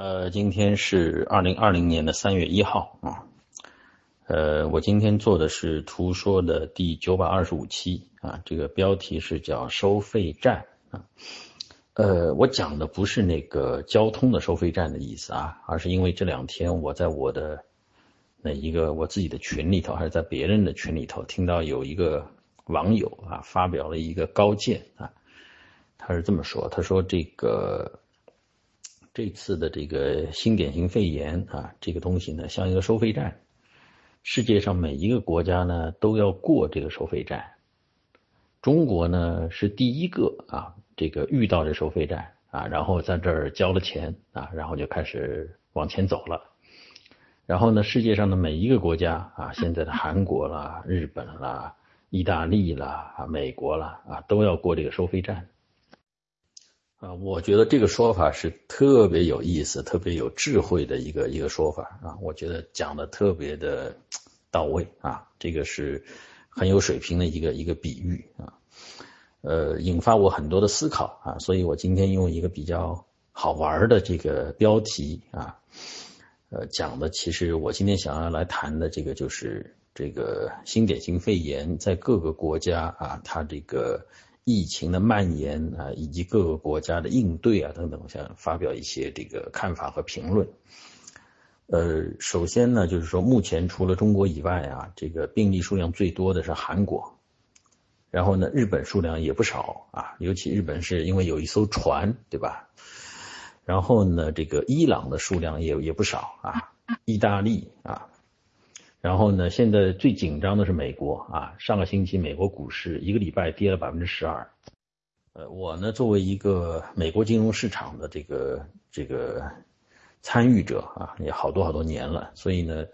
呃，今天是二零二零年的三月一号啊。呃，我今天做的是《图说》的第九百二十五期啊，这个标题是叫“收费站”啊。呃，我讲的不是那个交通的收费站的意思啊，而是因为这两天我在我的那一个我自己的群里头，还是在别人的群里头，听到有一个网友啊发表了一个高见啊，他是这么说，他说这个。这次的这个新典型肺炎啊，这个东西呢，像一个收费站，世界上每一个国家呢都要过这个收费站。中国呢是第一个啊，这个遇到这收费站啊，然后在这儿交了钱啊，然后就开始往前走了。然后呢，世界上的每一个国家啊，现在的韩国啦、日本啦、意大利啦、啊美国啦啊，都要过这个收费站。啊，我觉得这个说法是特别有意思、特别有智慧的一个一个说法啊，我觉得讲的特别的到位啊，这个是很有水平的一个一个比喻啊，呃，引发我很多的思考啊，所以我今天用一个比较好玩的这个标题啊，呃，讲的其实我今天想要来谈的这个就是这个新典型肺炎在各个国家啊，它这个。疫情的蔓延啊，以及各个国家的应对啊等等，我想发表一些这个看法和评论。呃，首先呢，就是说目前除了中国以外啊，这个病例数量最多的是韩国，然后呢，日本数量也不少啊，尤其日本是因为有一艘船，对吧？然后呢，这个伊朗的数量也也不少啊，意大利啊。然后呢，现在最紧张的是美国啊，上个星期美国股市一个礼拜跌了百分之十二。呃，我呢作为一个美国金融市场的这个这个参与者啊，也好多好多年了，所以呢，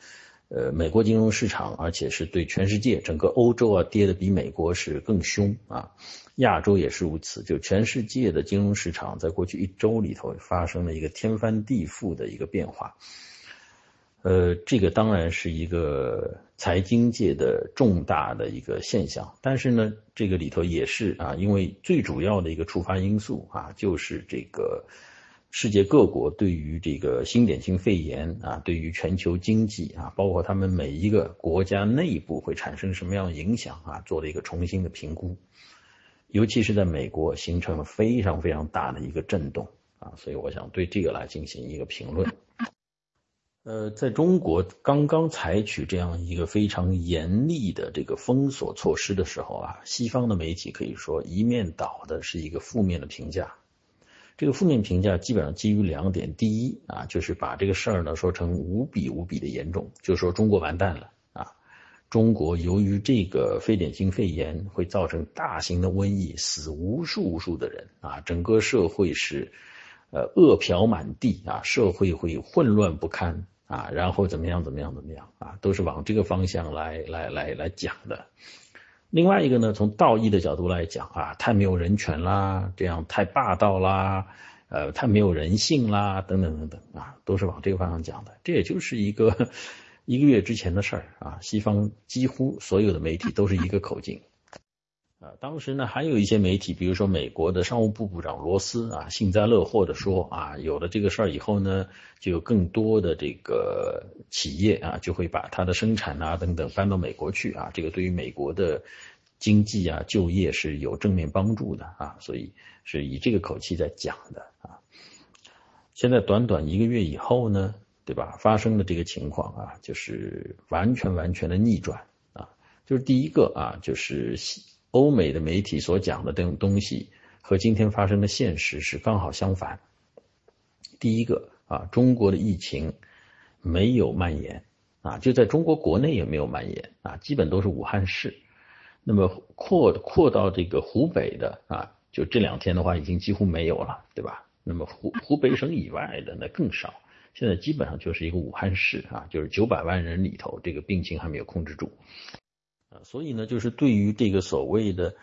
呃，美国金融市场，而且是对全世界整个欧洲啊跌的比美国是更凶啊，亚洲也是如此，就全世界的金融市场在过去一周里头发生了一个天翻地覆的一个变化。呃，这个当然是一个财经界的重大的一个现象，但是呢，这个里头也是啊，因为最主要的一个触发因素啊，就是这个世界各国对于这个新典型肺炎啊，对于全球经济啊，包括他们每一个国家内部会产生什么样的影响啊，做了一个重新的评估，尤其是在美国形成了非常非常大的一个震动啊，所以我想对这个来进行一个评论。呃，在中国刚刚采取这样一个非常严厉的这个封锁措施的时候啊，西方的媒体可以说一面倒的是一个负面的评价。这个负面评价基本上基于两点：第一啊，就是把这个事儿呢说成无比无比的严重，就说中国完蛋了啊！中国由于这个非典型肺炎会造成大型的瘟疫，死无数无数的人啊，整个社会是呃饿殍满地啊，社会会混乱不堪。啊，然后怎么样？怎么样？怎么样？啊，都是往这个方向来来来来讲的。另外一个呢，从道义的角度来讲啊，太没有人权啦，这样太霸道啦，呃，太没有人性啦，等等等等啊，都是往这个方向讲的。这也就是一个 一个月之前的事儿啊，西方几乎所有的媒体都是一个口径。啊，当时呢，还有一些媒体，比如说美国的商务部部长罗斯啊，幸灾乐祸的说啊，有了这个事儿以后呢，就有更多的这个企业啊，就会把它的生产啊等等搬到美国去啊，这个对于美国的经济啊、就业是有正面帮助的啊，所以是以这个口气在讲的啊。现在短短一个月以后呢，对吧？发生的这个情况啊，就是完全完全的逆转啊，就是第一个啊，就是。欧美的媒体所讲的这种东西和今天发生的现实是刚好相反。第一个啊，中国的疫情没有蔓延啊，就在中国国内也没有蔓延啊，基本都是武汉市。那么扩扩到这个湖北的啊，就这两天的话已经几乎没有了，对吧？那么湖 湖北省以外的那更少，现在基本上就是一个武汉市啊，就是九百万人里头，这个病情还没有控制住。所以呢，就是对于这个所谓的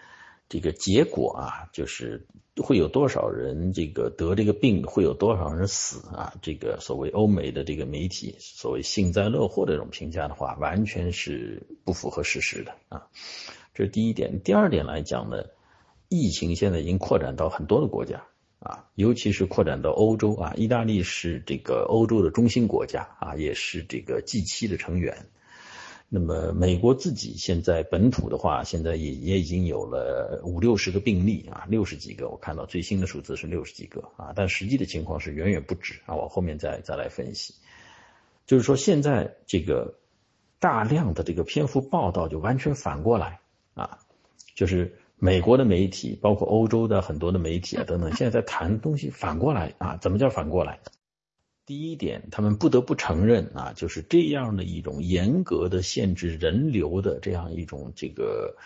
这个结果啊，就是会有多少人这个得这个病，会有多少人死啊？这个所谓欧美的这个媒体所谓幸灾乐祸的这种评价的话，完全是不符合事实的啊。这是第一点。第二点来讲呢，疫情现在已经扩展到很多的国家啊，尤其是扩展到欧洲啊。意大利是这个欧洲的中心国家啊，也是这个 G7 的成员。那么美国自己现在本土的话，现在也也已经有了五六十个病例啊，六十几个，我看到最新的数字是六十几个啊，但实际的情况是远远不止啊。我后面再再来分析，就是说现在这个大量的这个篇幅报道就完全反过来啊，就是美国的媒体，包括欧洲的很多的媒体啊等等，现在在谈东西反过来啊，怎么叫反过来？第一点，他们不得不承认啊，就是这样的一种严格的限制人流的这样一种这个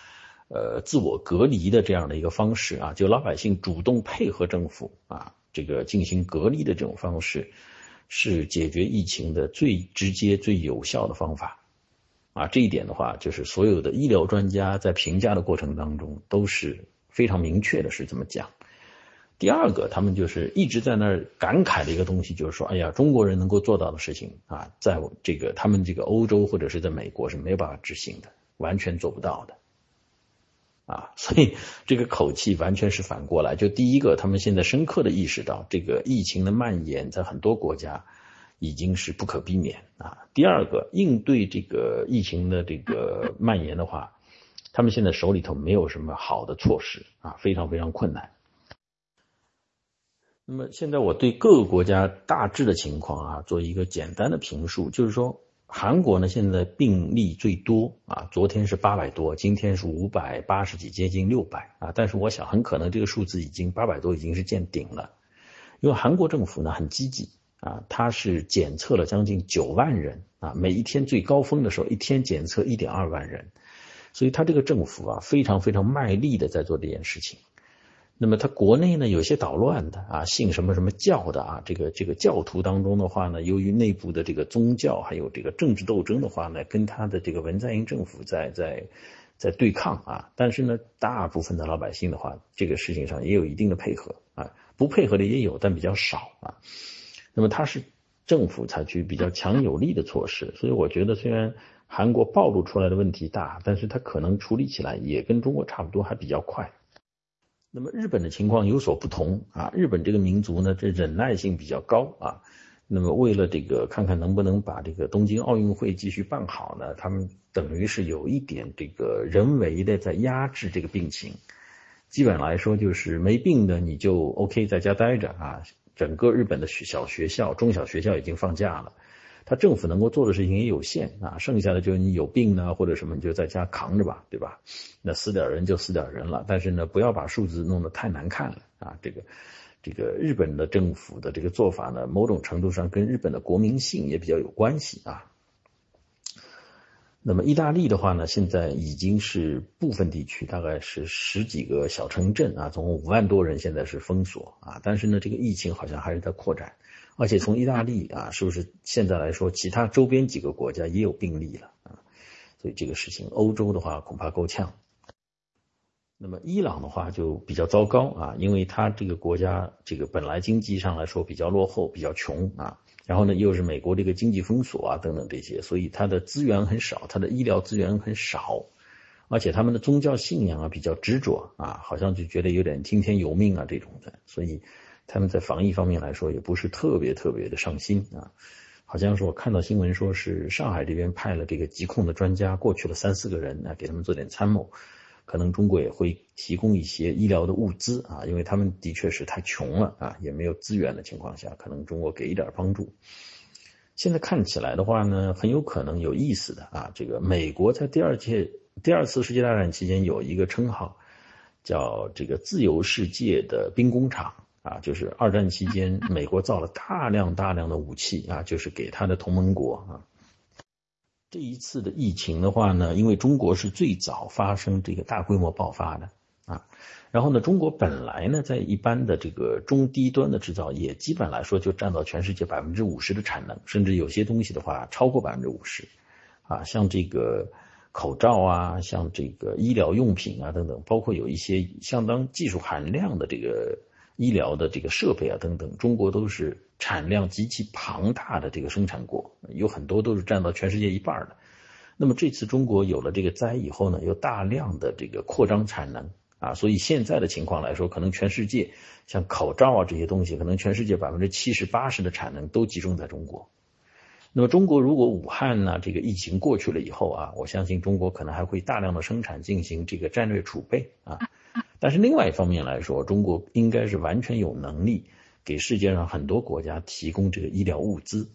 呃自我隔离的这样的一个方式啊，就老百姓主动配合政府啊，这个进行隔离的这种方式，是解决疫情的最直接、最有效的方法啊。这一点的话，就是所有的医疗专家在评价的过程当中都是非常明确的，是这么讲。第二个，他们就是一直在那儿感慨的一个东西，就是说，哎呀，中国人能够做到的事情啊，在这个他们这个欧洲或者是在美国是没有办法执行的，完全做不到的，啊，所以这个口气完全是反过来。就第一个，他们现在深刻的意识到，这个疫情的蔓延在很多国家已经是不可避免啊。第二个，应对这个疫情的这个蔓延的话，他们现在手里头没有什么好的措施啊，非常非常困难。那么现在我对各个国家大致的情况啊做一个简单的评述，就是说韩国呢现在病例最多啊，昨天是八百多，今天是五百八十几，接近六百啊。但是我想很可能这个数字已经八百多已经是见顶了，因为韩国政府呢很积极啊，它是检测了将近九万人啊，每一天最高峰的时候一天检测一点二万人，所以它这个政府啊非常非常卖力的在做这件事情。那么他国内呢有些捣乱的啊，信什么什么教的啊，这个这个教徒当中的话呢，由于内部的这个宗教还有这个政治斗争的话呢，跟他的这个文在寅政府在在在对抗啊。但是呢，大部分的老百姓的话，这个事情上也有一定的配合啊，不配合的也有，但比较少啊。那么他是政府采取比较强有力的措施，所以我觉得虽然韩国暴露出来的问题大，但是他可能处理起来也跟中国差不多，还比较快。那么日本的情况有所不同啊，日本这个民族呢，这忍耐性比较高啊。那么为了这个看看能不能把这个东京奥运会继续办好呢，他们等于是有一点这个人为的在压制这个病情。基本来说就是没病的你就 OK 在家待着啊。整个日本的学小学校、中小学校已经放假了。他政府能够做的事情也有限啊，剩下的就是你有病呢或者什么，你就在家扛着吧，对吧？那死点人就死点人了，但是呢，不要把数字弄得太难看了啊。这个这个日本的政府的这个做法呢，某种程度上跟日本的国民性也比较有关系啊。那么意大利的话呢，现在已经是部分地区大概是十几个小城镇啊，总共五万多人现在是封锁啊，但是呢，这个疫情好像还是在扩展。而且从意大利啊，是不是现在来说，其他周边几个国家也有病例了啊？所以这个事情，欧洲的话恐怕够呛。那么伊朗的话就比较糟糕啊，因为它这个国家这个本来经济上来说比较落后、比较穷啊，然后呢又是美国这个经济封锁啊等等这些，所以它的资源很少，它的医疗资源很少，而且他们的宗教信仰啊比较执着啊，好像就觉得有点听天由命啊这种的，所以。他们在防疫方面来说也不是特别特别的上心啊，好像是我看到新闻说是上海这边派了这个疾控的专家过去了三四个人啊，给他们做点参谋，可能中国也会提供一些医疗的物资啊，因为他们的确是太穷了啊，也没有资源的情况下，可能中国给一点帮助。现在看起来的话呢，很有可能有意思的啊，这个美国在第二届第二次世界大战期间有一个称号，叫这个自由世界的兵工厂。啊，就是二战期间，美国造了大量大量的武器啊，就是给他的同盟国啊。这一次的疫情的话呢，因为中国是最早发生这个大规模爆发的啊，然后呢，中国本来呢在一般的这个中低端的制造业，基本来说就占到全世界百分之五十的产能，甚至有些东西的话超过百分之五十啊，像这个口罩啊，像这个医疗用品啊等等，包括有一些相当技术含量的这个。医疗的这个设备啊等等，中国都是产量极其庞大的这个生产国，有很多都是占到全世界一半的。那么这次中国有了这个灾以后呢，有大量的这个扩张产能啊，所以现在的情况来说，可能全世界像口罩啊这些东西，可能全世界百分之七十八十的产能都集中在中国。那么中国如果武汉呢这个疫情过去了以后啊，我相信中国可能还会大量的生产进行这个战略储备啊。但是另外一方面来说，中国应该是完全有能力给世界上很多国家提供这个医疗物资。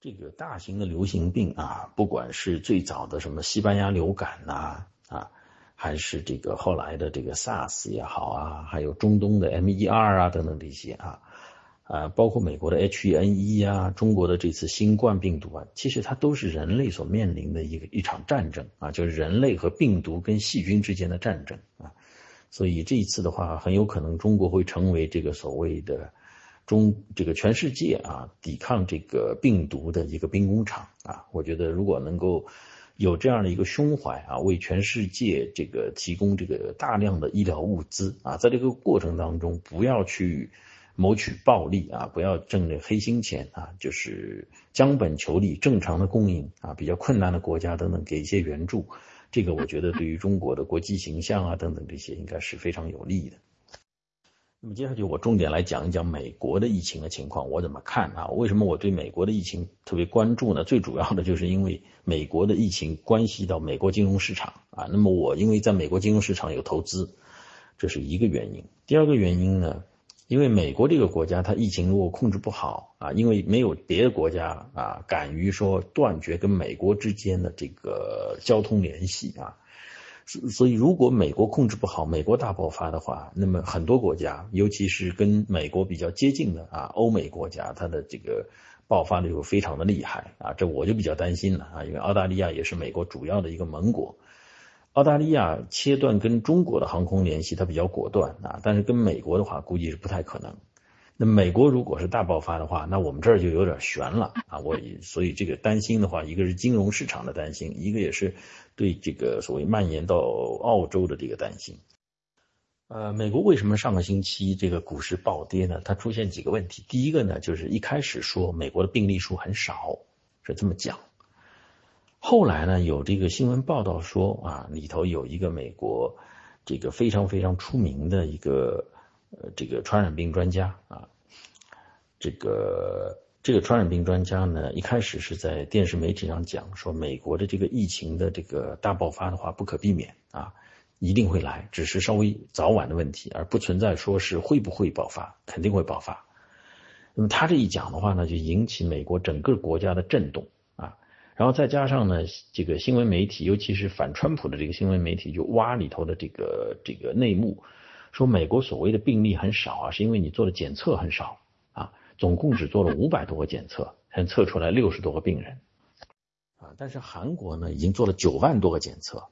这个大型的流行病啊，不管是最早的什么西班牙流感呐啊，还是这个后来的这个 SARS 也好啊，还有中东的 M1 啊等等这些啊。啊，包括美国的 H1N1 啊，中国的这次新冠病毒啊，其实它都是人类所面临的一个一场战争啊，就是人类和病毒跟细菌之间的战争啊。所以这一次的话，很有可能中国会成为这个所谓的中这个全世界啊抵抗这个病毒的一个兵工厂啊。我觉得如果能够有这样的一个胸怀啊，为全世界这个提供这个大量的医疗物资啊，在这个过程当中不要去。谋取暴利啊，不要挣那黑心钱啊，就是将本求利，正常的供应啊，比较困难的国家等等给一些援助，这个我觉得对于中国的国际形象啊等等这些应该是非常有利的。那么接下去我重点来讲一讲美国的疫情的情况，我怎么看啊？为什么我对美国的疫情特别关注呢？最主要的就是因为美国的疫情关系到美国金融市场啊。那么我因为在美国金融市场有投资，这是一个原因。第二个原因呢？因为美国这个国家，它疫情如果控制不好啊，因为没有别的国家啊敢于说断绝跟美国之间的这个交通联系啊，所所以如果美国控制不好，美国大爆发的话，那么很多国家，尤其是跟美国比较接近的啊欧美国家，它的这个爆发的就非常的厉害啊，这我就比较担心了啊，因为澳大利亚也是美国主要的一个盟国。澳大利亚切断跟中国的航空联系，它比较果断啊，但是跟美国的话，估计是不太可能。那美国如果是大爆发的话，那我们这儿就有点悬了啊。我所以这个担心的话，一个是金融市场的担心，一个也是对这个所谓蔓延到澳洲的这个担心。呃，美国为什么上个星期这个股市暴跌呢？它出现几个问题。第一个呢，就是一开始说美国的病例数很少，是这么讲。后来呢，有这个新闻报道说啊，里头有一个美国这个非常非常出名的一个呃这个传染病专家啊，这个这个传染病专家呢，一开始是在电视媒体上讲说，美国的这个疫情的这个大爆发的话不可避免啊，一定会来，只是稍微早晚的问题，而不存在说是会不会爆发，肯定会爆发。那么他这一讲的话呢，就引起美国整个国家的震动。然后再加上呢，这个新闻媒体，尤其是反川普的这个新闻媒体，就挖里头的这个这个内幕，说美国所谓的病例很少啊，是因为你做的检测很少啊，总共只做了五百多个检测，才测出来六十多个病人啊。但是韩国呢，已经做了九万多个检测，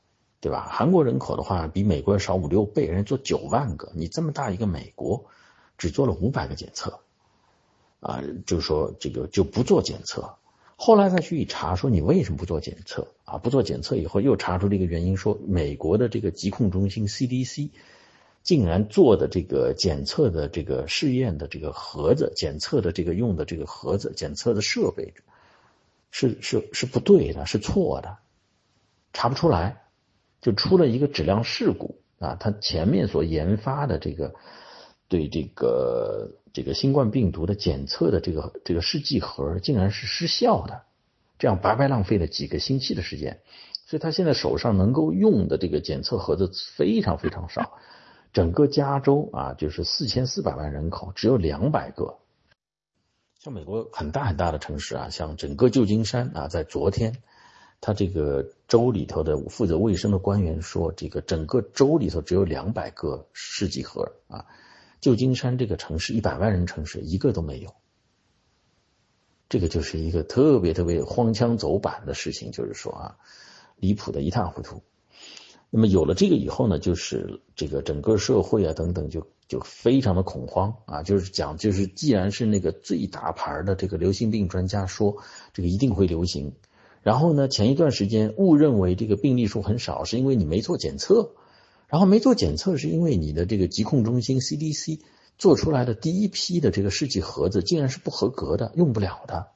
对吧？韩国人口的话比美国要少五六倍，人家做九万个，你这么大一个美国，只做了五百个检测啊，就是说这个就不做检测。后来再去一查，说你为什么不做检测啊？不做检测以后，又查出这个原因，说美国的这个疾控中心 CDC 竟然做的这个检测的这个试验的这个盒子，检测的这个用的这个盒子，检测的设备是是是不对的，是错的，查不出来，就出了一个质量事故啊！他前面所研发的这个对这个。这个新冠病毒的检测的这个这个试剂盒竟然是失效的，这样白白浪费了几个星期的时间，所以他现在手上能够用的这个检测盒子非常非常少，整个加州啊就是四千四百万人口只有两百个，像美国很大很大的城市啊，像整个旧金山啊，在昨天，他这个州里头的负责卫生的官员说，这个整个州里头只有两百个试剂盒啊。旧金山这个城市一百万人城市一个都没有，这个就是一个特别特别荒腔走板的事情，就是说啊，离谱的一塌糊涂。那么有了这个以后呢，就是这个整个社会啊等等就就非常的恐慌啊，就是讲就是既然是那个最大牌的这个流行病专家说这个一定会流行，然后呢前一段时间误认为这个病例数很少，是因为你没做检测。然后没做检测，是因为你的这个疾控中心 CDC 做出来的第一批的这个试剂盒子竟然是不合格的，用不了的。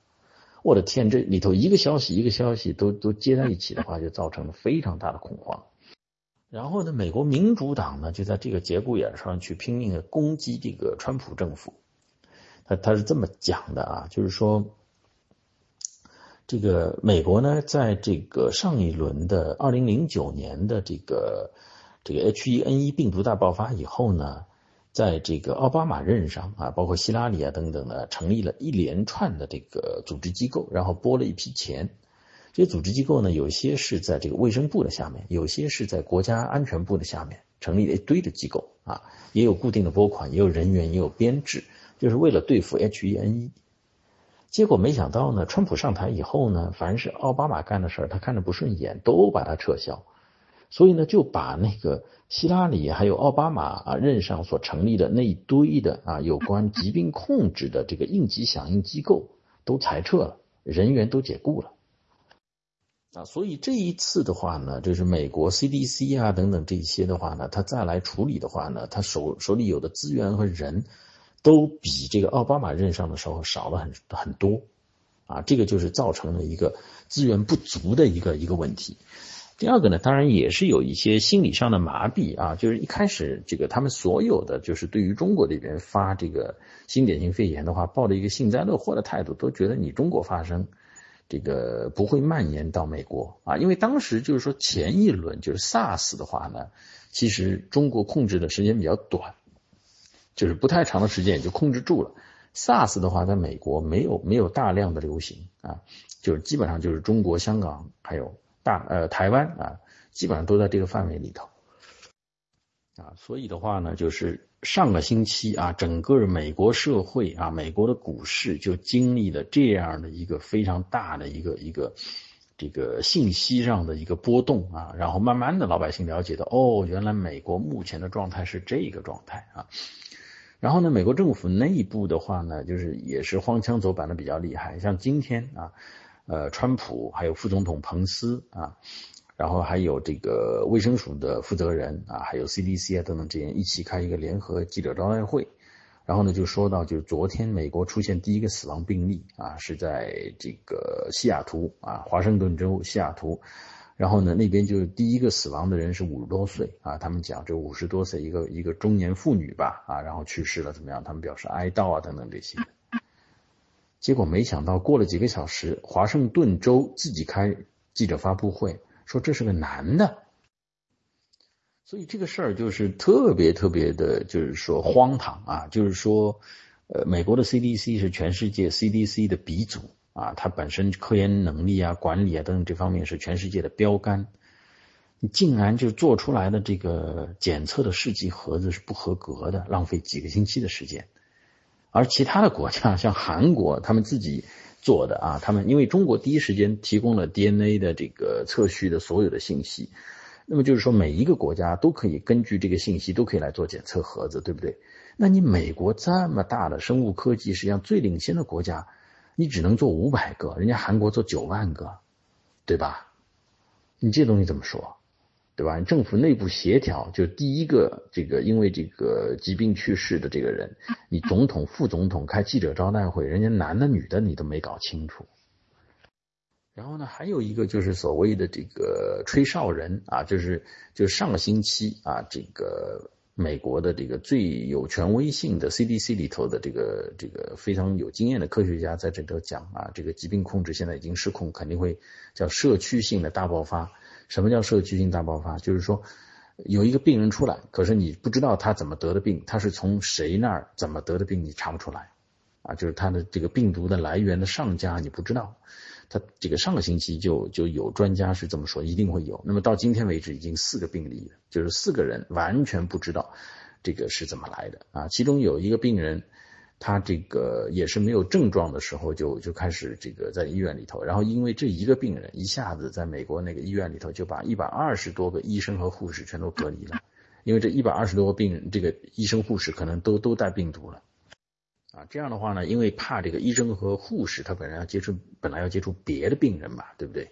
我的天，这里头一个消息一个消息都都接在一起的话，就造成了非常大的恐慌。然后呢，美国民主党呢就在这个节骨眼上去拼命的攻击这个川普政府。他他是这么讲的啊，就是说，这个美国呢，在这个上一轮的二零零九年的这个这个 H1N1 病毒大爆发以后呢。在这个奥巴马任上啊，包括希拉里啊等等的，成立了一连串的这个组织机构，然后拨了一批钱。这些组织机构呢，有些是在这个卫生部的下面，有些是在国家安全部的下面，成立了一堆的机构啊，也有固定的拨款，也有人员，也有编制，就是为了对付 H1N1。结果没想到呢，川普上台以后呢，凡是奥巴马干的事儿，他看着不顺眼，都把它撤销。所以呢，就把那个希拉里还有奥巴马啊任上所成立的那一堆的啊有关疾病控制的这个应急响应机构都裁撤了，人员都解雇了啊。所以这一次的话呢，就是美国 CDC 啊等等这些的话呢，他再来处理的话呢，他手手里有的资源和人都比这个奥巴马任上的时候少了很很多啊。这个就是造成了一个资源不足的一个一个问题。第二个呢，当然也是有一些心理上的麻痹啊，就是一开始这个他们所有的就是对于中国这边发这个新典型肺炎的话，抱着一个幸灾乐祸的态度，都觉得你中国发生这个不会蔓延到美国啊，因为当时就是说前一轮就是 SARS 的话呢，其实中国控制的时间比较短，就是不太长的时间也就控制住了。SARS 的话，在美国没有没有大量的流行啊，就是基本上就是中国香港还有。大呃，台湾啊，基本上都在这个范围里头啊，所以的话呢，就是上个星期啊，整个美国社会啊，美国的股市就经历了这样的一个非常大的一个一个这个信息上的一个波动啊，然后慢慢的老百姓了解到，哦，原来美国目前的状态是这个状态啊，然后呢，美国政府内部的话呢，就是也是荒腔走板的比较厉害，像今天啊。呃，川普还有副总统彭斯啊，然后还有这个卫生署的负责人啊，还有 CDC 啊等等这些一起开一个联合记者招待会，然后呢就说到，就是昨天美国出现第一个死亡病例啊，是在这个西雅图啊，华盛顿州西雅图，然后呢那边就第一个死亡的人是五十多岁啊，他们讲这五十多岁一个一个中年妇女吧啊，然后去世了怎么样？他们表示哀悼啊等等这些。结果没想到，过了几个小时，华盛顿州自己开记者发布会，说这是个男的。所以这个事儿就是特别特别的，就是说荒唐啊！就是说，呃，美国的 CDC 是全世界 CDC 的鼻祖啊，它本身科研能力啊、管理啊等等这方面是全世界的标杆。竟然就做出来的这个检测的试剂盒子是不合格的，浪费几个星期的时间。而其他的国家，像韩国，他们自己做的啊，他们因为中国第一时间提供了 DNA 的这个测序的所有的信息，那么就是说每一个国家都可以根据这个信息都可以来做检测盒子，对不对？那你美国这么大的生物科技，实际上最领先的国家，你只能做五百个，人家韩国做九万个，对吧？你这东西怎么说？对吧？政府内部协调，就第一个这个因为这个疾病去世的这个人，你总统、副总统开记者招待会，人家男的女的你都没搞清楚。然后呢，还有一个就是所谓的这个吹哨人啊，就是就上个星期啊，这个美国的这个最有权威性的 CDC 里头的这个这个非常有经验的科学家在这头讲啊，这个疾病控制现在已经失控，肯定会叫社区性的大爆发。什么叫社区性大爆发？就是说，有一个病人出来，可是你不知道他怎么得的病，他是从谁那儿怎么得的病，你查不出来，啊，就是他的这个病毒的来源的上家你不知道。他这个上个星期就就有专家是这么说，一定会有。那么到今天为止，已经四个病例了，就是四个人完全不知道这个是怎么来的啊，其中有一个病人。他这个也是没有症状的时候就就开始这个在医院里头，然后因为这一个病人一下子在美国那个医院里头就把一百二十多个医生和护士全都隔离了，因为这一百二十多个病人，这个医生护士可能都都带病毒了，啊，这样的话呢，因为怕这个医生和护士他本来要接触本来要接触别的病人嘛，对不对？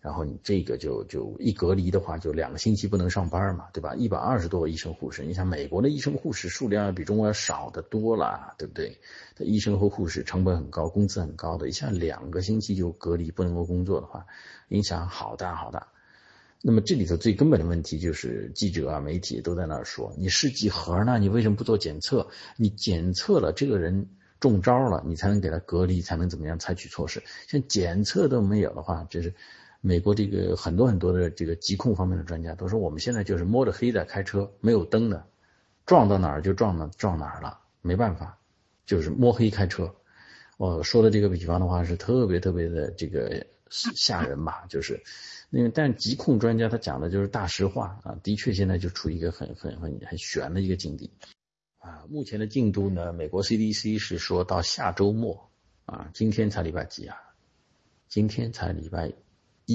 然后你这个就就一隔离的话，就两个星期不能上班嘛，对吧？一百二十多个医生护士，你想美国的医生护士数量要比中国要少得多了，对不对？他医生和护士成本很高，工资很高的，一下两个星期就隔离不能够工作的话，影响好大好大。那么这里头最根本的问题就是记者啊、媒体都在那儿说，你试剂盒呢，你为什么不做检测？你检测了这个人中招了，你才能给他隔离，才能怎么样采取措施。像检测都没有的话，这是美国这个很多很多的这个疾控方面的专家都说，我们现在就是摸着黑的开车，没有灯的，撞到哪儿就撞到撞哪儿了，没办法，就是摸黑开车。我说的这个比方的话是特别特别的这个吓人吧，就是。因为，但疾控专家他讲的就是大实话啊，的确现在就处于一个很很很很悬的一个境地啊。目前的进度呢，美国 CDC 是说到下周末啊，今天才礼拜几啊？今天才礼拜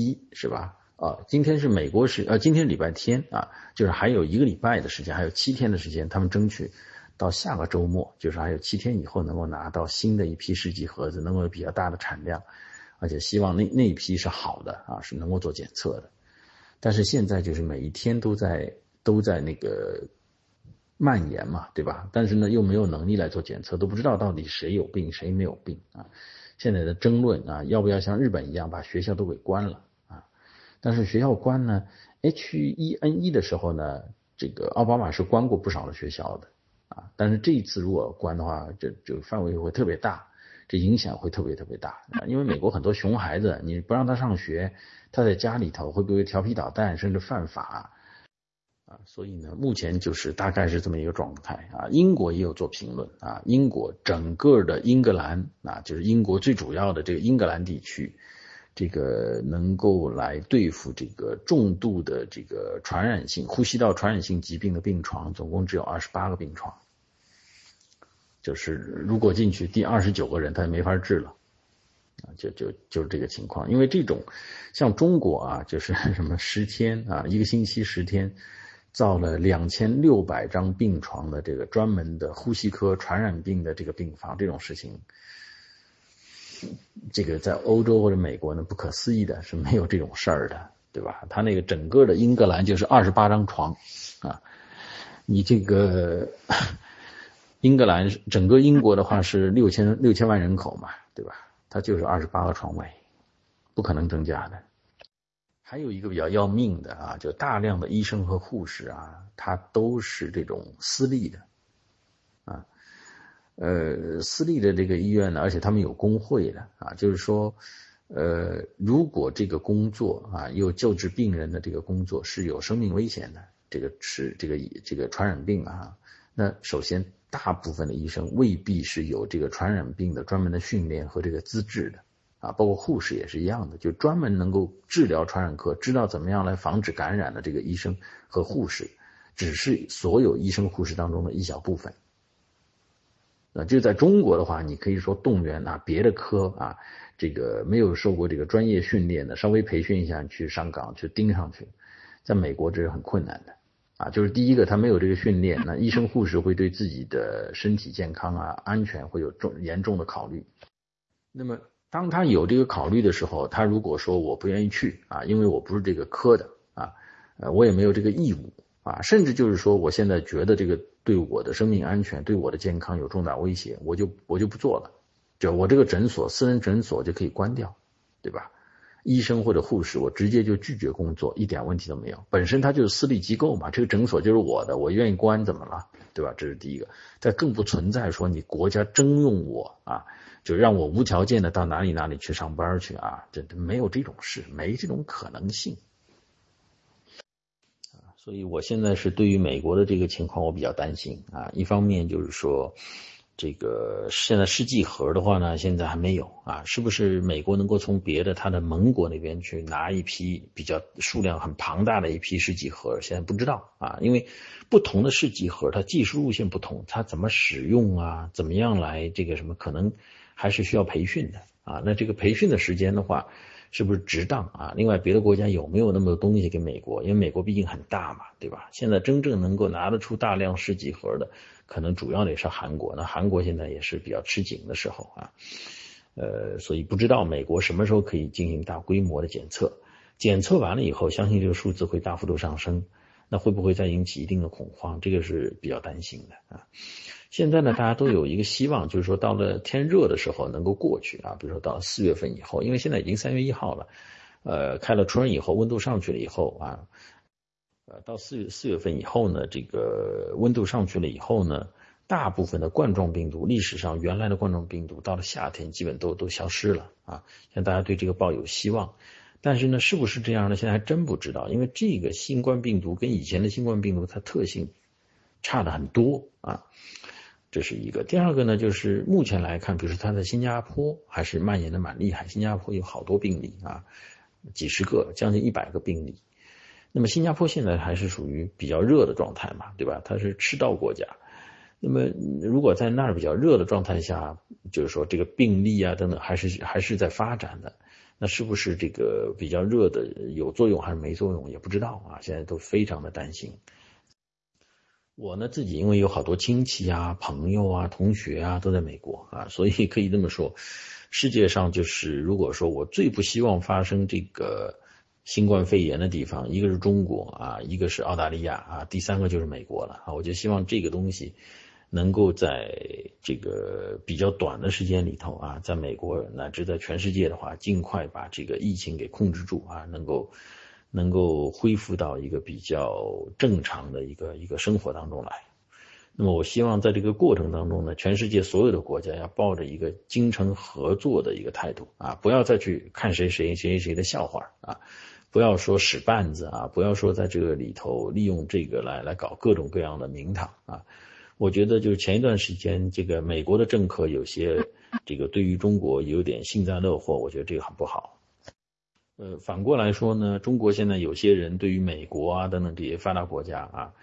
一是吧？啊，今天是美国时呃，今天礼拜天啊，就是还有一个礼拜的时间，还有七天的时间，他们争取到下个周末，就是还有七天以后能够拿到新的一批试剂盒子，能够有比较大的产量。而且希望那那一批是好的啊，是能够做检测的。但是现在就是每一天都在都在那个蔓延嘛，对吧？但是呢，又没有能力来做检测，都不知道到底谁有病谁没有病啊。现在的争论啊，要不要像日本一样把学校都给关了？但是学校关呢，H1N1 的时候呢，这个奥巴马是关过不少的学校的啊。但是这一次如果关的话，这这个范围会特别大。这影响会特别特别大啊！因为美国很多熊孩子，你不让他上学，他在家里头会不会调皮捣蛋，甚至犯法啊？所以呢，目前就是大概是这么一个状态啊。英国也有做评论啊，英国整个的英格兰啊，就是英国最主要的这个英格兰地区，这个能够来对付这个重度的这个传染性呼吸道传染性疾病的病床，总共只有二十八个病床。就是如果进去第二十九个人，他也没法治了，啊，就就就是这个情况。因为这种像中国啊，就是 什么十天啊，一个星期十天，造了两千六百张病床的这个专门的呼吸科传染病的这个病房，这种事情，这个在欧洲或者美国呢，不可思议的是没有这种事儿的，对吧？他那个整个的英格兰就是二十八张床啊，你这个。英格兰整个英国的话是六千六千万人口嘛，对吧？它就是二十八个床位，不可能增加的。还有一个比较要命的啊，就大量的医生和护士啊，他都是这种私立的，呃，私立的这个医院呢，而且他们有工会的啊，就是说，呃，如果这个工作啊，又救治病人的这个工作是有生命危险的，这个是这个这个传染病啊，那首先。大部分的医生未必是有这个传染病的专门的训练和这个资质的啊，包括护士也是一样的，就专门能够治疗传染科、知道怎么样来防止感染的这个医生和护士，只是所有医生护士当中的一小部分。啊，就在中国的话，你可以说动员啊别的科啊，这个没有受过这个专业训练的，稍微培训一下去上岗去盯上去，在美国这是很困难的。啊，就是第一个，他没有这个训练，那医生护士会对自己的身体健康啊、安全会有重严重的考虑。那么，当他有这个考虑的时候，他如果说我不愿意去啊，因为我不是这个科的啊，呃，我也没有这个义务啊，甚至就是说，我现在觉得这个对我的生命安全、对我的健康有重大威胁，我就我就不做了，就我这个诊所、私人诊所就可以关掉，对吧？医生或者护士，我直接就拒绝工作，一点问题都没有。本身他就是私立机构嘛，这个诊所就是我的，我愿意关怎么了，对吧？这是第一个。但更不存在说你国家征用我啊，就让我无条件的到哪里哪里去上班去啊，这没有这种事，没这种可能性。所以我现在是对于美国的这个情况我比较担心啊，一方面就是说。这个现在试剂盒的话呢，现在还没有啊，是不是美国能够从别的它的盟国那边去拿一批比较数量很庞大的一批试剂盒？现在不知道啊，因为不同的试剂盒它技术路线不同，它怎么使用啊，怎么样来这个什么，可能还是需要培训的啊。那这个培训的时间的话，是不是值当啊？另外，别的国家有没有那么多东西给美国？因为美国毕竟很大嘛，对吧？现在真正能够拿得出大量试剂盒的。可能主要的也是韩国，那韩国现在也是比较吃紧的时候啊，呃，所以不知道美国什么时候可以进行大规模的检测，检测完了以后，相信这个数字会大幅度上升，那会不会再引起一定的恐慌？这个是比较担心的啊。现在呢，大家都有一个希望，就是说到了天热的时候能够过去啊，比如说到四月份以后，因为现在已经三月一号了，呃，开了春以后，温度上去了以后啊，呃，到四月四月份以后呢，这个温度上去了以后呢，大部分的冠状病毒，历史上原来的冠状病毒到了夏天基本都都消失了啊，现在大家对这个抱有希望，但是呢，是不是这样呢？现在还真不知道，因为这个新冠病毒跟以前的新冠病毒它特性差的很多啊。这是一个，第二个呢，就是目前来看，比如说它在新加坡还是蔓延的蛮厉害，新加坡有好多病例啊，几十个，将近一百个病例。那么新加坡现在还是属于比较热的状态嘛，对吧？它是赤道国家。那么如果在那儿比较热的状态下，就是说这个病例啊等等，还是还是在发展的，那是不是这个比较热的有作用还是没作用也不知道啊，现在都非常的担心。我呢自己因为有好多亲戚啊、朋友啊、同学啊都在美国啊，所以 可以这么说，世界上就是如果说我最不希望发生这个新冠肺炎的地方，一个是中国啊，一个是澳大利亚啊，第三个就是美国了啊。我就希望这个东西能够在这个比较短的时间里头啊，在美国乃至在全世界的话，尽快把这个疫情给控制住啊，能够。能够恢复到一个比较正常的一个一个生活当中来。那么，我希望在这个过程当中呢，全世界所有的国家要抱着一个精诚合作的一个态度啊，不要再去看谁谁谁谁的笑话啊，不要说使绊子啊，不要说在这个里头利用这个来来搞各种各样的名堂啊。我觉得就是前一段时间，这个美国的政客有些这个对于中国有点幸灾乐祸，我觉得这个很不好。呃，反过来说呢，中国现在有些人对于美国啊等等这些发达国家啊，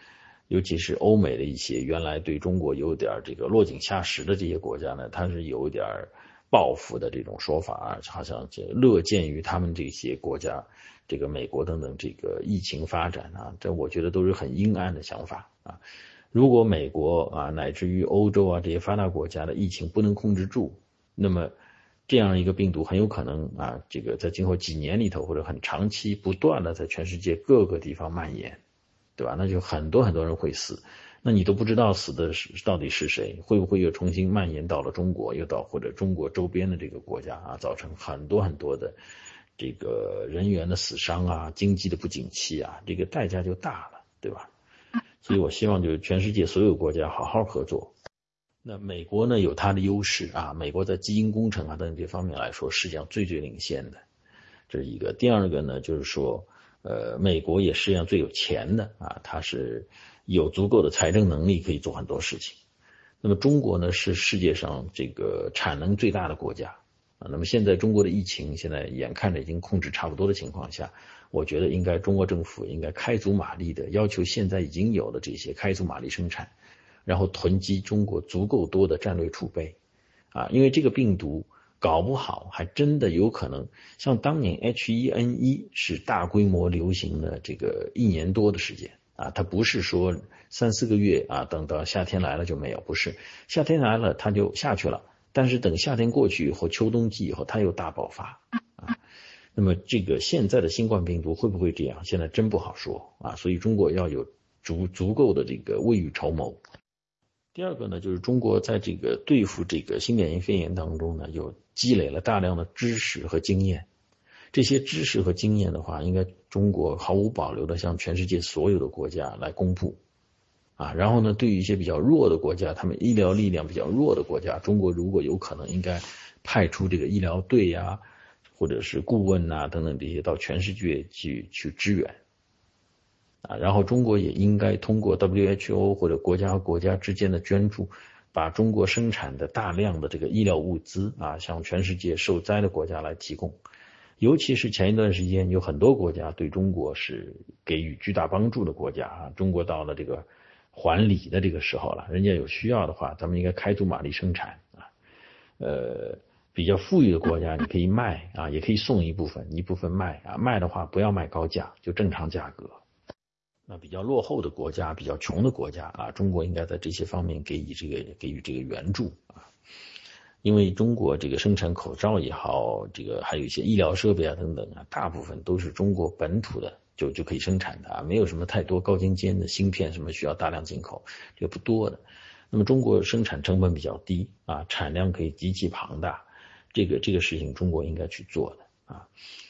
尤其是欧美的一些原来对中国有点这个落井下石的这些国家呢，他是有点报复的这种说法啊，好像这乐见于他们这些国家，这个美国等等这个疫情发展啊，这我觉得都是很阴暗的想法啊。如果美国啊乃至于欧洲啊这些发达国家的疫情不能控制住，那么。这样一个病毒很有可能啊，这个在今后几年里头或者很长期不断的在全世界各个地方蔓延，对吧？那就很多很多人会死，那你都不知道死的是到底是谁，会不会又重新蔓延到了中国，又到或者中国周边的这个国家啊，造成很多很多的这个人员的死伤啊，经济的不景气啊，这个代价就大了，对吧？所以我希望就是全世界所有国家好好合作。那美国呢有它的优势啊，美国在基因工程啊等这方面来说，实际上最最领先的，这是一个。第二个呢，就是说，呃，美国也实际上最有钱的啊，它是有足够的财政能力可以做很多事情。那么中国呢是世界上这个产能最大的国家啊。那么现在中国的疫情现在眼看着已经控制差不多的情况下，我觉得应该中国政府应该开足马力的要求现在已经有的这些开足马力生产。然后囤积中国足够多的战略储备，啊，因为这个病毒搞不好还真的有可能像当年 H1N1 是大规模流行的这个一年多的时间啊，它不是说三四个月啊，等到夏天来了就没有，不是夏天来了它就下去了，但是等夏天过去以后，秋冬季以后它又大爆发。那么这个现在的新冠病毒会不会这样？现在真不好说啊，所以中国要有足足够的这个未雨绸缪。第二个呢，就是中国在这个对付这个新冠肺炎当中呢，有积累了大量的知识和经验。这些知识和经验的话，应该中国毫无保留的向全世界所有的国家来公布啊。然后呢，对于一些比较弱的国家，他们医疗力量比较弱的国家，中国如果有可能，应该派出这个医疗队呀，或者是顾问呐等等这些到全世界去去支援。啊，然后中国也应该通过 WHO 或者国家和国家之间的捐助，把中国生产的大量的这个医疗物资啊，向全世界受灾的国家来提供。尤其是前一段时间有很多国家对中国是给予巨大帮助的国家啊，中国到了这个还礼的这个时候了，人家有需要的话，咱们应该开足马力生产啊。呃，比较富裕的国家你可以卖啊，也可以送一部分，一部分卖啊，卖的话不要卖高价，就正常价格。那比较落后的国家、比较穷的国家啊，中国应该在这些方面给予这个给予这个援助啊，因为中国这个生产口罩也好，这个还有一些医疗设备啊等等啊，大部分都是中国本土的就就可以生产的啊，没有什么太多高精尖的芯片什么需要大量进口，这个不多的。那么中国生产成本比较低啊，产量可以极其庞大，这个这个事情中国应该去做的啊，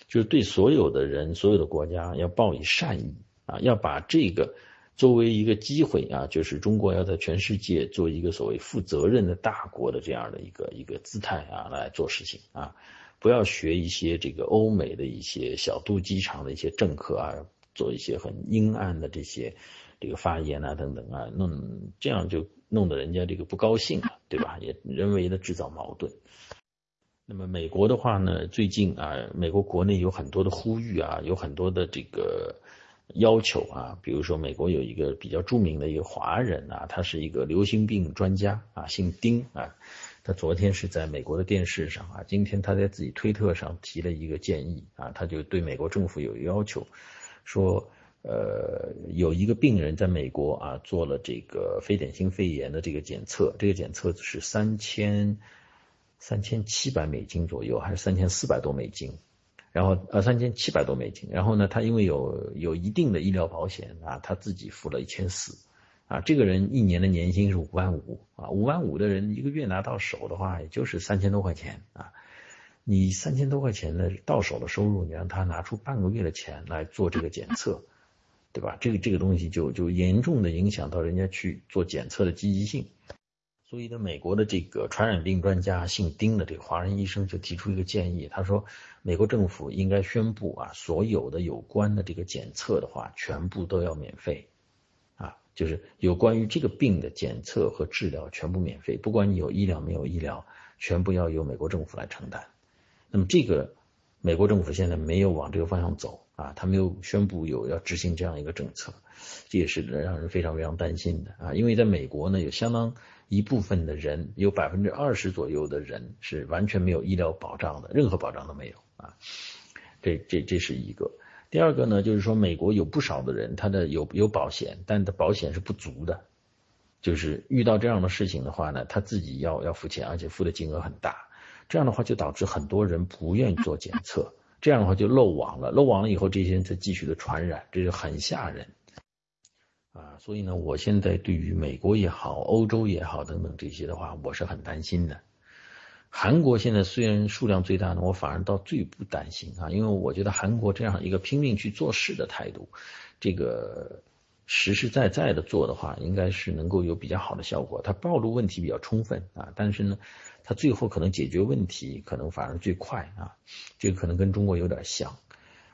就是对所有的人、所有的国家要报以善意啊，要把这个作为一个机会啊，就是中国要在全世界做一个所谓负责任的大国的这样的一个一个姿态啊来做事情啊，不要学一些这个欧美的一些小肚鸡肠的一些政客啊，做一些很阴暗的这些这个发言啊等等啊，弄这样就弄得人家这个不高兴了，对吧？也人为的制造矛盾。那么美国的话呢，最近啊，美国国内有很多的呼吁啊，有很多的这个要求啊，比如说美国有一个比较著名的一个华人啊，他是一个流行病专家啊，姓丁啊，他昨天是在美国的电视上啊，今天他在自己推特上提了一个建议啊，他就对美国政府有要求，说呃，有一个病人在美国啊做了这个非典型肺炎的这个检测，这个检测是三千。三千七百美金左右，还是三千四百多美金？然后呃，三千七百多美金。然后呢，他因为有有一定的医疗保险啊，他自己付了一千四啊。这个人一年的年薪是五万五啊，五万五的人一个月拿到手的话，也就是三千多块钱啊。你三千多块钱的到手的收入，你让他拿出半个月的钱来做这个检测，对吧？这个这个东西就就严重的影响到人家去做检测的积极性。所以呢，美国的这个传染病专家姓丁的这个华人医生就提出一个建议，他说，美国政府应该宣布啊，所有的有关的这个检测的话，全部都要免费，啊，就是有关于这个病的检测和治疗全部免费，不管你有医疗没有医疗，全部要由美国政府来承担。那么这个美国政府现在没有往这个方向走啊，他没有宣布有要执行这样一个政策，这也是让人非常非常担心的啊，因为在美国呢有相当。一部分的人有百分之二十左右的人是完全没有医疗保障的，任何保障都没有啊。这这这是一个。第二个呢，就是说美国有不少的人，他的有有保险，但的保险是不足的。就是遇到这样的事情的话呢，他自己要要付钱，而且付的金额很大。这样的话就导致很多人不愿意做检测，这样的话就漏网了。漏网了以后，这些人才继续的传染，这就很吓人。啊，所以呢，我现在对于美国也好，欧洲也好等等这些的话，我是很担心的。韩国现在虽然数量最大呢，我反而倒最不担心啊，因为我觉得韩国这样一个拼命去做事的态度，这个实实在在的做的话，应该是能够有比较好的效果。它暴露问题比较充分啊，但是呢，它最后可能解决问题可能反而最快啊，这个可能跟中国有点像。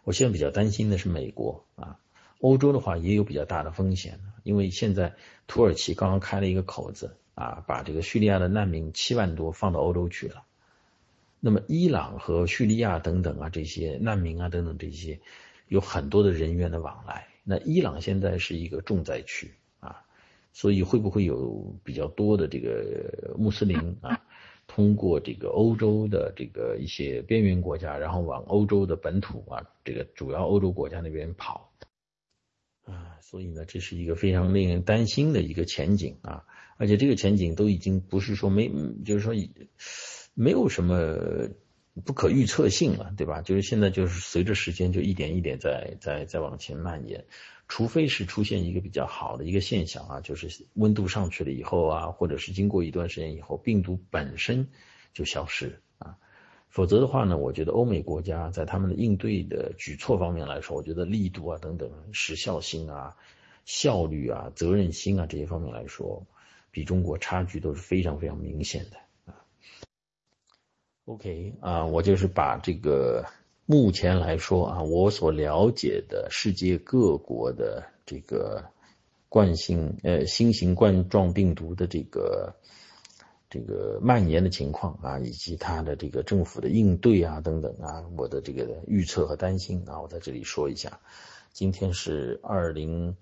我现在比较担心的是美国啊。欧洲的话也有比较大的风险，因为现在土耳其刚刚开了一个口子啊，把这个叙利亚的难民七万多放到欧洲去了。那么伊朗和叙利亚等等啊，这些难民啊等等这些，有很多的人员的往来。那伊朗现在是一个重灾区啊，所以会不会有比较多的这个穆斯林啊，通过这个欧洲的这个一些边缘国家，然后往欧洲的本土啊，这个主要欧洲国家那边跑？啊，所以呢，这是一个非常令人担心的一个前景啊，而且这个前景都已经不是说没，就是说没有什么不可预测性了，对吧？就是现在就是随着时间就一点一点在在在往前蔓延，除非是出现一个比较好的一个现象啊，就是温度上去了以后啊，或者是经过一段时间以后，病毒本身就消失。否则的话呢，我觉得欧美国家在他们的应对的举措方面来说，我觉得力度啊等等、时效性啊、效率啊、责任心啊这些方面来说，比中国差距都是非常非常明显的啊。OK 啊，我就是把这个目前来说啊，我所了解的世界各国的这个冠性呃新型冠状病毒的这个。这个蔓延的情况啊，以及它的这个政府的应对啊等等啊，我的这个预测和担心啊，我在这里说一下。今天是二零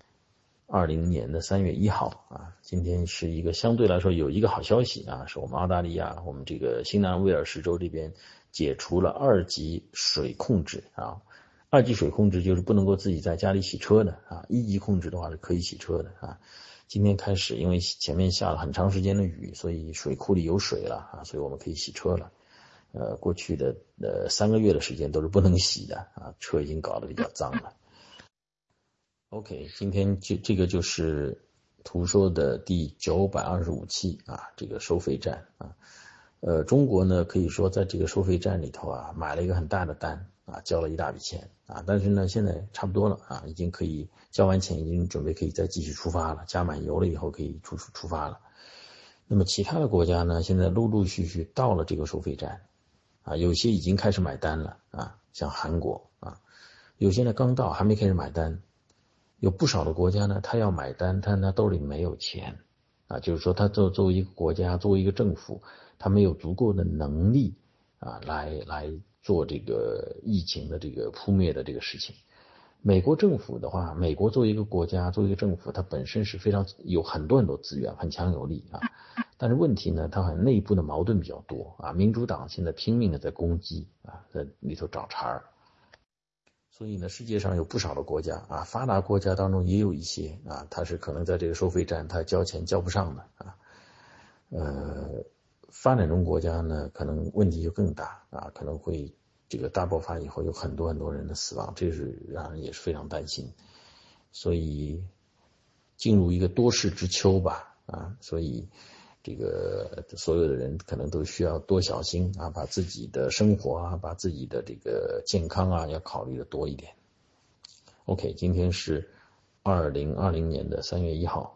二零年的三月一号啊，今天是一个相对来说有一个好消息啊，是我们澳大利亚我们这个新南威尔士州这边解除了二级水控制啊，二级水控制就是不能够自己在家里洗车的啊，一级控制的话是可以洗车的啊。今天开始，因为前面下了很长时间的雨，所以水库里有水了啊，所以我们可以洗车了。呃，过去的呃三个月的时间都是不能洗的啊，车已经搞得比较脏了。OK，今天就这个就是图说的第九百二十五期啊，这个收费站啊，呃，中国呢可以说在这个收费站里头啊买了一个很大的单啊，交了一大笔钱啊，但是呢现在差不多了啊，已经可以交完钱，已经准备可以再继续出发了，加满油了以后可以出出出发了。那么其他的国家呢，现在陆陆续续到了这个收费站啊，有些已经开始买单了啊，像韩国啊，有些呢刚到还没开始买单，有不少的国家呢，他要买单，但他兜里没有钱啊，就是说他作作为一个国家，作为一个政府。他没有足够的能力啊，来来做这个疫情的这个扑灭的这个事情。美国政府的话，美国作为一个国家，作为一个政府，它本身是非常有很多很多资源，很强有力啊。但是问题呢，它很内部的矛盾比较多啊。民主党现在拼命的在攻击啊，在里头找茬儿。所以呢，世界上有不少的国家啊，发达国家当中也有一些啊，它是可能在这个收费站它交钱交不上的啊，呃。发展中国家呢，可能问题就更大啊，可能会这个大爆发以后有很多很多人的死亡，这是让人也是非常担心。所以进入一个多事之秋吧啊，所以这个所有的人可能都需要多小心啊，把自己的生活啊，把自己的这个健康啊，要考虑的多一点。OK，今天是二零二零年的三月一号。